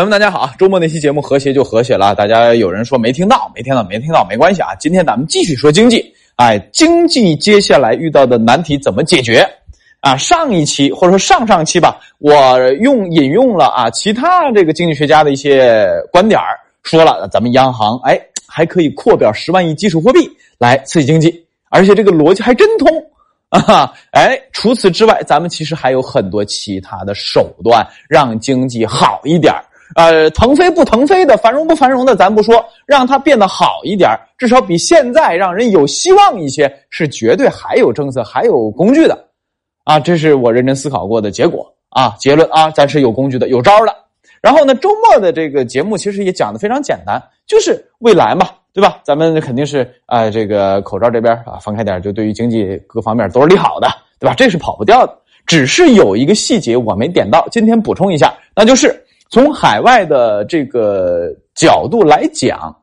朋友们，大家好！周末那期节目和谐就和谐了，大家有人说没听到，没听到，没听到，没关系啊。今天咱们继续说经济，哎，经济接下来遇到的难题怎么解决？啊，上一期或者说上上期吧，我用引用了啊其他这个经济学家的一些观点说了咱们央行哎还可以扩表十万亿基础货币来刺激经济，而且这个逻辑还真通。啊，哎，除此之外，咱们其实还有很多其他的手段让经济好一点呃，腾飞不腾飞的，繁荣不繁荣的，咱不说，让它变得好一点至少比现在让人有希望一些，是绝对还有政策、还有工具的。啊，这是我认真思考过的结果啊，结论啊，咱是有工具的、有招的。然后呢，周末的这个节目其实也讲的非常简单，就是未来嘛。对吧？咱们肯定是啊，这个口罩这边啊放开点，就对于经济各方面都是利好的，对吧？这是跑不掉的。只是有一个细节我没点到，今天补充一下，那就是从海外的这个角度来讲，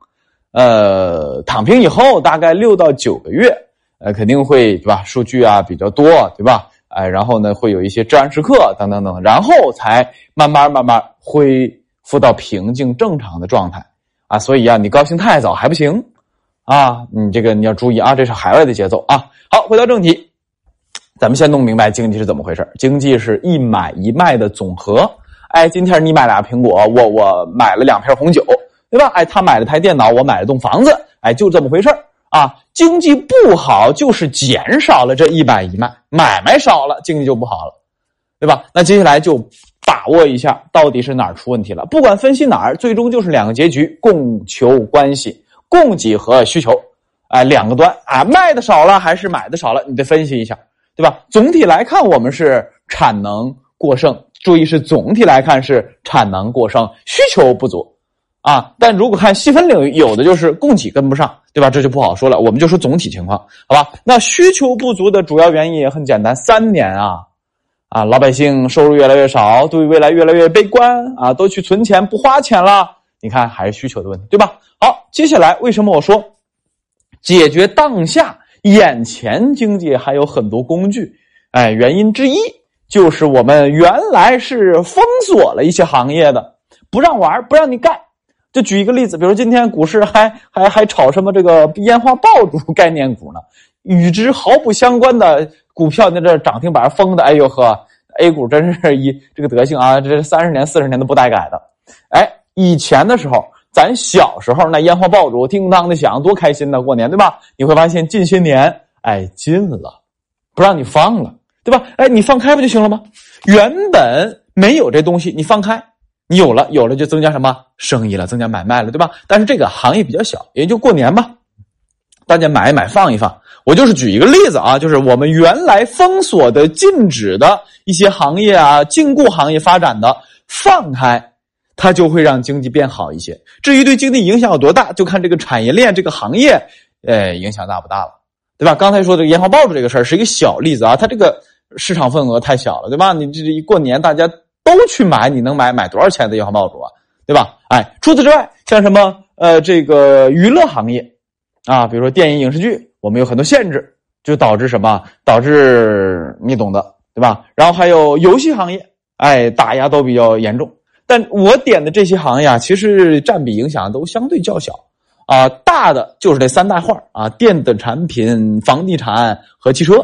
呃，躺平以后大概六到九个月，呃，肯定会对吧？数据啊比较多，对吧？哎，然后呢会有一些治安时刻等等等，然后才慢慢慢慢恢复到平静正常的状态。啊，所以啊，你高兴太早还不行，啊，你这个你要注意啊，这是海外的节奏啊。好，回到正题，咱们先弄明白经济是怎么回事经济是一买一卖的总和。哎，今天你买俩苹果，我我买了两瓶红酒，对吧？哎，他买了台电脑，我买了栋房子，哎，就这么回事啊。经济不好就是减少了这一买一卖，买卖少了，经济就不好了，对吧？那接下来就。把握一下到底是哪儿出问题了？不管分析哪儿，最终就是两个结局：供求关系、供给和需求，哎，两个端啊，卖的少了还是买的少了？你得分析一下，对吧？总体来看，我们是产能过剩，注意是总体来看是产能过剩，需求不足啊。但如果看细分领域，有的就是供给跟不上，对吧？这就不好说了。我们就说总体情况，好吧？那需求不足的主要原因也很简单，三年啊。啊，老百姓收入越来越少，对未来越来越悲观啊，都去存钱不花钱了。你看，还是需求的问题，对吧？好，接下来为什么我说解决当下眼前经济还有很多工具？哎，原因之一就是我们原来是封锁了一些行业的，不让玩，不让你干。就举一个例子，比如今天股市还还还炒什么这个烟花爆竹概念股呢？与之毫不相关的股票，那这涨停板封的，哎呦呵，A 股真是一这个德行啊！这三十年、四十年都不带改的。哎，以前的时候，咱小时候那烟花爆竹叮当的响，多开心呐！过年对吧？你会发现近些年，哎，禁了，不让你放了，对吧？哎，你放开不就行了吗？原本没有这东西，你放开，你有了，有了就增加什么生意了，增加买卖了，对吧？但是这个行业比较小，也就过年吧，大家买一买，放一放。我就是举一个例子啊，就是我们原来封锁的、禁止的一些行业啊，禁锢行业发展的，放开，它就会让经济变好一些。至于对经济影响有多大，就看这个产业链、这个行业，呃，影响大不大了，对吧？刚才说的烟花爆竹这个事儿是一个小例子啊，它这个市场份额太小了，对吧？你这一过年大家都去买，你能买买多少钱的烟花爆竹啊，对吧？哎，除此之外，像什么呃，这个娱乐行业啊，比如说电影、影视剧。我们有很多限制，就导致什么？导致你懂的，对吧？然后还有游戏行业，哎，打压都比较严重。但我点的这些行业啊，其实占比影响都相对较小啊。大的就是这三大块啊：电子产品、房地产和汽车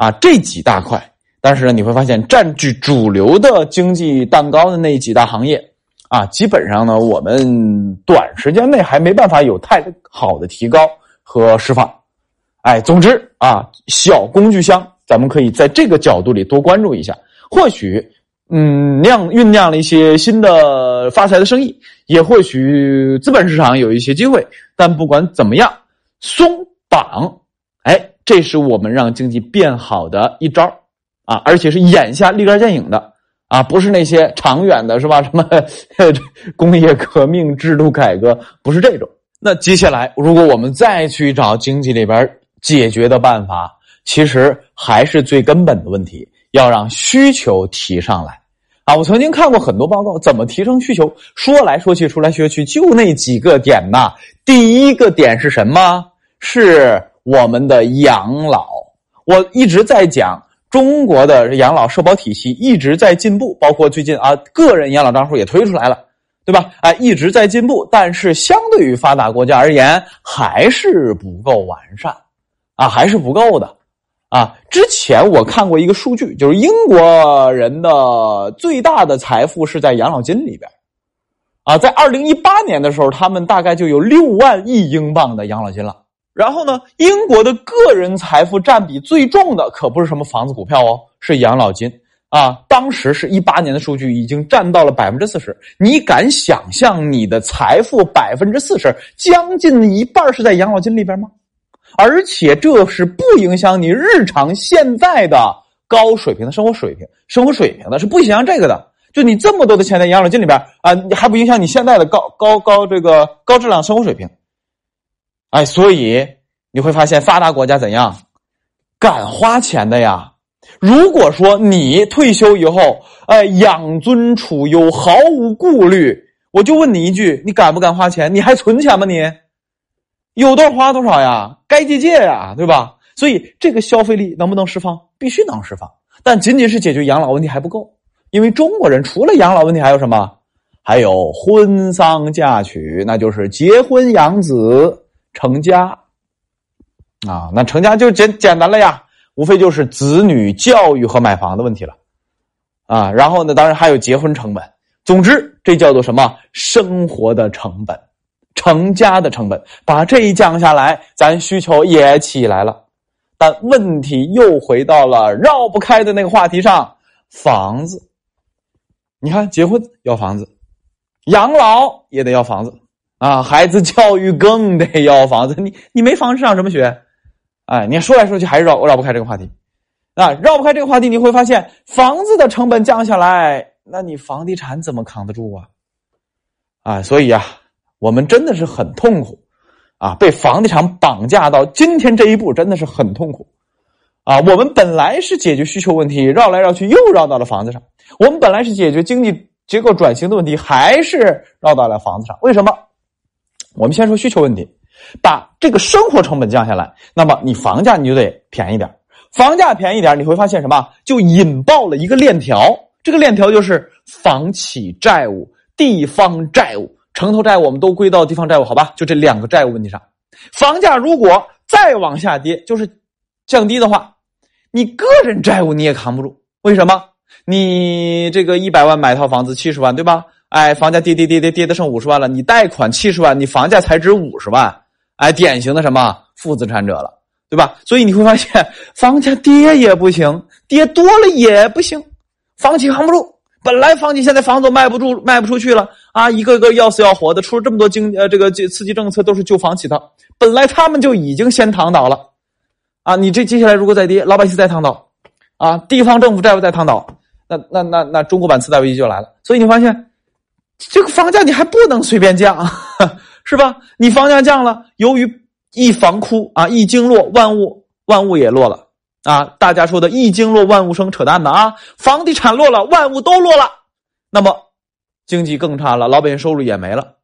啊，这几大块。但是呢，你会发现占据主流的经济蛋糕的那几大行业啊，基本上呢，我们短时间内还没办法有太好的提高和释放。哎，总之啊，小工具箱，咱们可以在这个角度里多关注一下，或许，嗯，酿酝酿了一些新的发财的生意，也或许资本市场有一些机会。但不管怎么样，松绑，哎，这是我们让经济变好的一招啊，而且是眼下立竿见影的啊，不是那些长远的，是吧？什么工业革命、制度改革，不是这种。那接下来，如果我们再去找经济里边。解决的办法其实还是最根本的问题，要让需求提上来啊！我曾经看过很多报告，怎么提升需求？说来说去，说来说去，就那几个点呐。第一个点是什么？是我们的养老。我一直在讲中国的养老社保体系一直在进步，包括最近啊，个人养老账户也推出来了对吧？哎，一直在进步，但是相对于发达国家而言，还是不够完善，啊，还是不够的，啊。之前我看过一个数据，就是英国人的最大的财富是在养老金里边，啊，在二零一八年的时候，他们大概就有六万亿英镑的养老金了。然后呢，英国的个人财富占比最重的可不是什么房子、股票哦，是养老金。啊，当时是一八年的数据，已经占到了百分之四十。你敢想象你的财富百分之四十，将近一半是在养老金里边吗？而且这是不影响你日常现在的高水平的生活水平、生活水平的，是不影响这个的。就你这么多的钱在养老金里边啊，你还不影响你现在的高高高这个高质量生活水平？哎，所以你会发现发达国家怎样敢花钱的呀？如果说你退休以后，哎，养尊处优，毫无顾虑，我就问你一句：你敢不敢花钱？你还存钱吗？你有多少花多少呀？该借借呀，对吧？所以这个消费力能不能释放？必须能释放，但仅仅是解决养老问题还不够，因为中国人除了养老问题还有什么？还有婚丧嫁娶，那就是结婚养子成家啊，那成家就简简单了呀。无非就是子女教育和买房的问题了，啊，然后呢，当然还有结婚成本。总之，这叫做什么？生活的成本，成家的成本。把这一降下来，咱需求也起来了。但问题又回到了绕不开的那个话题上：房子。你看，结婚要房子，养老也得要房子，啊，孩子教育更得要房子。你你没房子上什么学？哎，你说来说去还是绕绕不开这个话题，啊，绕不开这个话题，你会发现房子的成本降下来，那你房地产怎么扛得住啊？啊，所以啊，我们真的是很痛苦，啊，被房地产绑架到今天这一步，真的是很痛苦，啊，我们本来是解决需求问题，绕来绕去又绕到了房子上；我们本来是解决经济结构转型的问题，还是绕到了房子上。为什么？我们先说需求问题。把这个生活成本降下来，那么你房价你就得便宜点房价便宜点你会发现什么？就引爆了一个链条。这个链条就是房企债务、地方债务、城投债务，我们都归到地方债务，好吧？就这两个债务问题上，房价如果再往下跌，就是降低的话，你个人债务你也扛不住。为什么？你这个一百万买套房子七十万，对吧？哎，房价跌跌跌跌跌的剩五十万了，你贷款七十万，你房价才值五十万。哎，典型的什么负资产者了，对吧？所以你会发现，房价跌也不行，跌多了也不行，房企扛不住。本来房企现在房子卖不住，卖不出去了啊，一个个要死要活的，出了这么多经呃这个这刺激政策都是救房企的，本来他们就已经先躺倒了，啊，你这接下来如果再跌，老百姓再躺倒，啊，地方政府债务再躺倒，那那那那中国版次贷危机就来了。所以你发现，这个房价你还不能随便降。是吧？你房价降了，由于一房哭啊，一经落，万物万物也落了啊。大家说的“一经落，万物生”，扯淡的啊！房地产落了，万物都落了，那么经济更差了，老百姓收入也没了。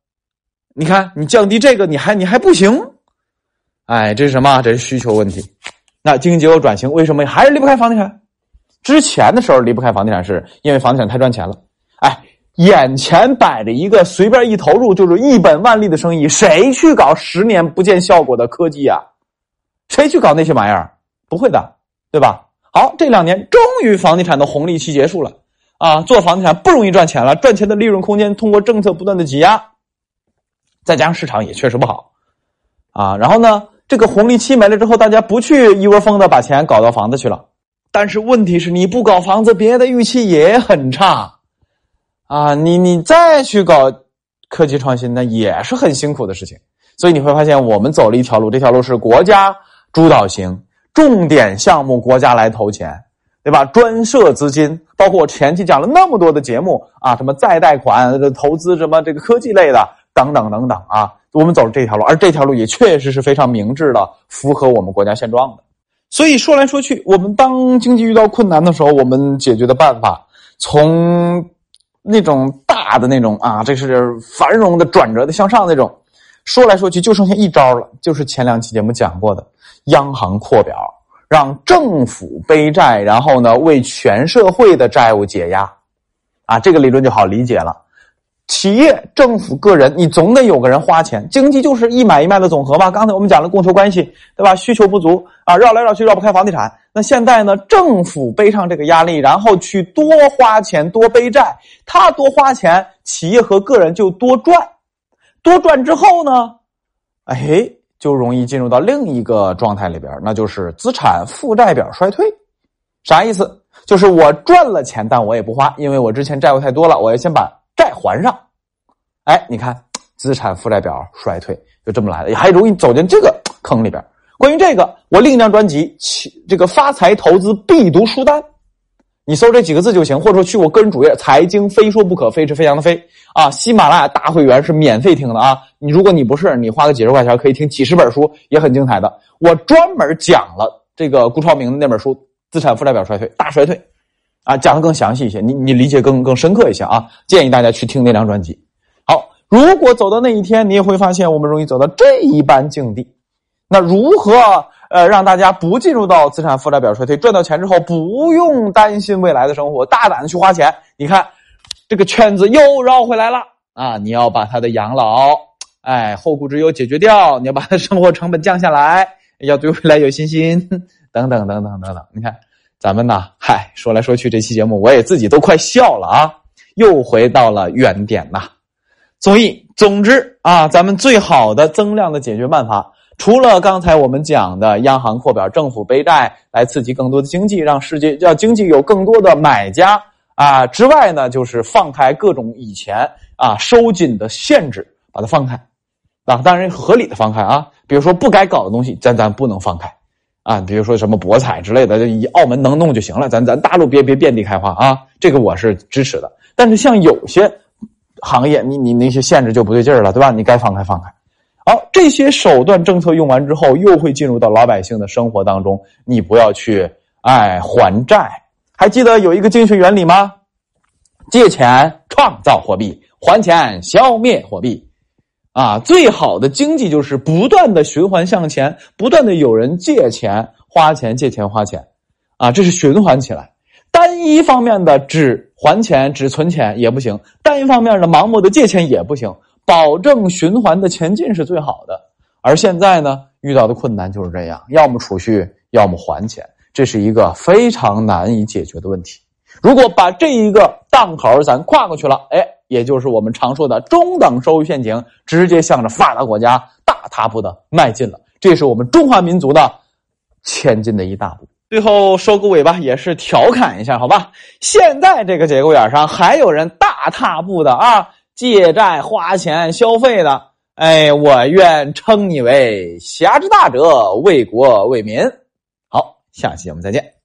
你看，你降低这个，你还你还不行？哎，这是什么？这是需求问题。那经济结构转型为什么还是离不开房地产？之前的时候离不开房地产，是因为房地产太赚钱了。哎。眼前摆着一个随便一投入就是一本万利的生意，谁去搞十年不见效果的科技啊？谁去搞那些玩意儿？不会的，对吧？好，这两年终于房地产的红利期结束了啊！做房地产不容易赚钱了，赚钱的利润空间通过政策不断的挤压，再加上市场也确实不好啊。然后呢，这个红利期没了之后，大家不去一窝蜂的把钱搞到房子去了。但是问题是，你不搞房子，别的预期也很差。啊，你你再去搞科技创新，那也是很辛苦的事情。所以你会发现，我们走了一条路，这条路是国家主导型，重点项目国家来投钱，对吧？专设资金，包括我前期讲了那么多的节目啊，什么再贷款、投资什么这个科技类的等等等等啊，我们走了这条路，而这条路也确实是非常明智的，符合我们国家现状的。所以说来说去，我们当经济遇到困难的时候，我们解决的办法从。那种大的那种啊，这是繁荣的、转折的、向上那种。说来说去，就剩下一招了，就是前两期节目讲过的，央行扩表，让政府背债，然后呢为全社会的债务解压。啊，这个理论就好理解了。企业、政府、个人，你总得有个人花钱。经济就是一买一卖的总和嘛。刚才我们讲了供求关系，对吧？需求不足啊，绕来绕去绕不开房地产。那现在呢，政府背上这个压力，然后去多花钱、多背债，他多花钱，企业和个人就多赚，多赚之后呢，哎，就容易进入到另一个状态里边，那就是资产负债表衰退。啥意思？就是我赚了钱，但我也不花，因为我之前债务太多了，我要先把还上。哎，你看，资产负债表衰退就这么来的，还容易走进这个坑里边。关于这个，我另一张专辑《这个发财投资必读书单》，你搜这几个字就行，或者说去我个人主页“财经非说不可”，飞是飞翔的飞啊。喜马拉雅大会员是免费听的啊。你如果你不是，你花个几十块钱可以听几十本书，也很精彩的。我专门讲了这个顾超明的那本书《资产负债表衰退大衰退》，啊，讲的更详细一些，你你理解更更深刻一些啊。建议大家去听那张专辑。好如果走到那一天，你也会发现我们容易走到这一般境地。那如何呃让大家不进入到资产负债表衰退，赚到钱之后不用担心未来的生活，大胆的去花钱？你看这个圈子又绕回来了啊！你要把他的养老，哎，后顾之忧解决掉，你要把他生活成本降下来，要对未来有信心，等等等等等等。你看咱们呢，嗨，说来说去这期节目我也自己都快笑了啊，又回到了原点呐。所以，总之啊，咱们最好的增量的解决办法，除了刚才我们讲的央行扩表、政府背债来刺激更多的经济，让世界让经济有更多的买家啊之外呢，就是放开各种以前啊收紧的限制，把它放开啊，当然合理的放开啊，比如说不该搞的东西，咱咱不能放开啊，比如说什么博彩之类的，以澳门能弄就行了，咱咱大陆别别遍地开花啊，这个我是支持的。但是像有些。行业，你你那些限制就不对劲儿了，对吧？你该放开放开。好，这些手段政策用完之后，又会进入到老百姓的生活当中。你不要去哎还债，还记得有一个经济学原理吗？借钱创造货币，还钱消灭货币。啊，最好的经济就是不断的循环向前，不断的有人借钱花钱，借钱花钱，啊，这是循环起来。单一方面的只还钱、只存钱也不行，单一方面的盲目的借钱也不行，保证循环的前进是最好的。而现在呢，遇到的困难就是这样：要么储蓄，要么还钱，这是一个非常难以解决的问题。如果把这一个档口咱跨过去了，哎，也就是我们常说的中等收入陷阱，直接向着发达国家大踏步的迈进了。这是我们中华民族的前进的一大步。最后收个尾吧，也是调侃一下，好吧？现在这个节骨眼上，还有人大踏步的啊，借债花钱消费的，哎，我愿称你为侠之大者，为国为民。好，下期节目再见。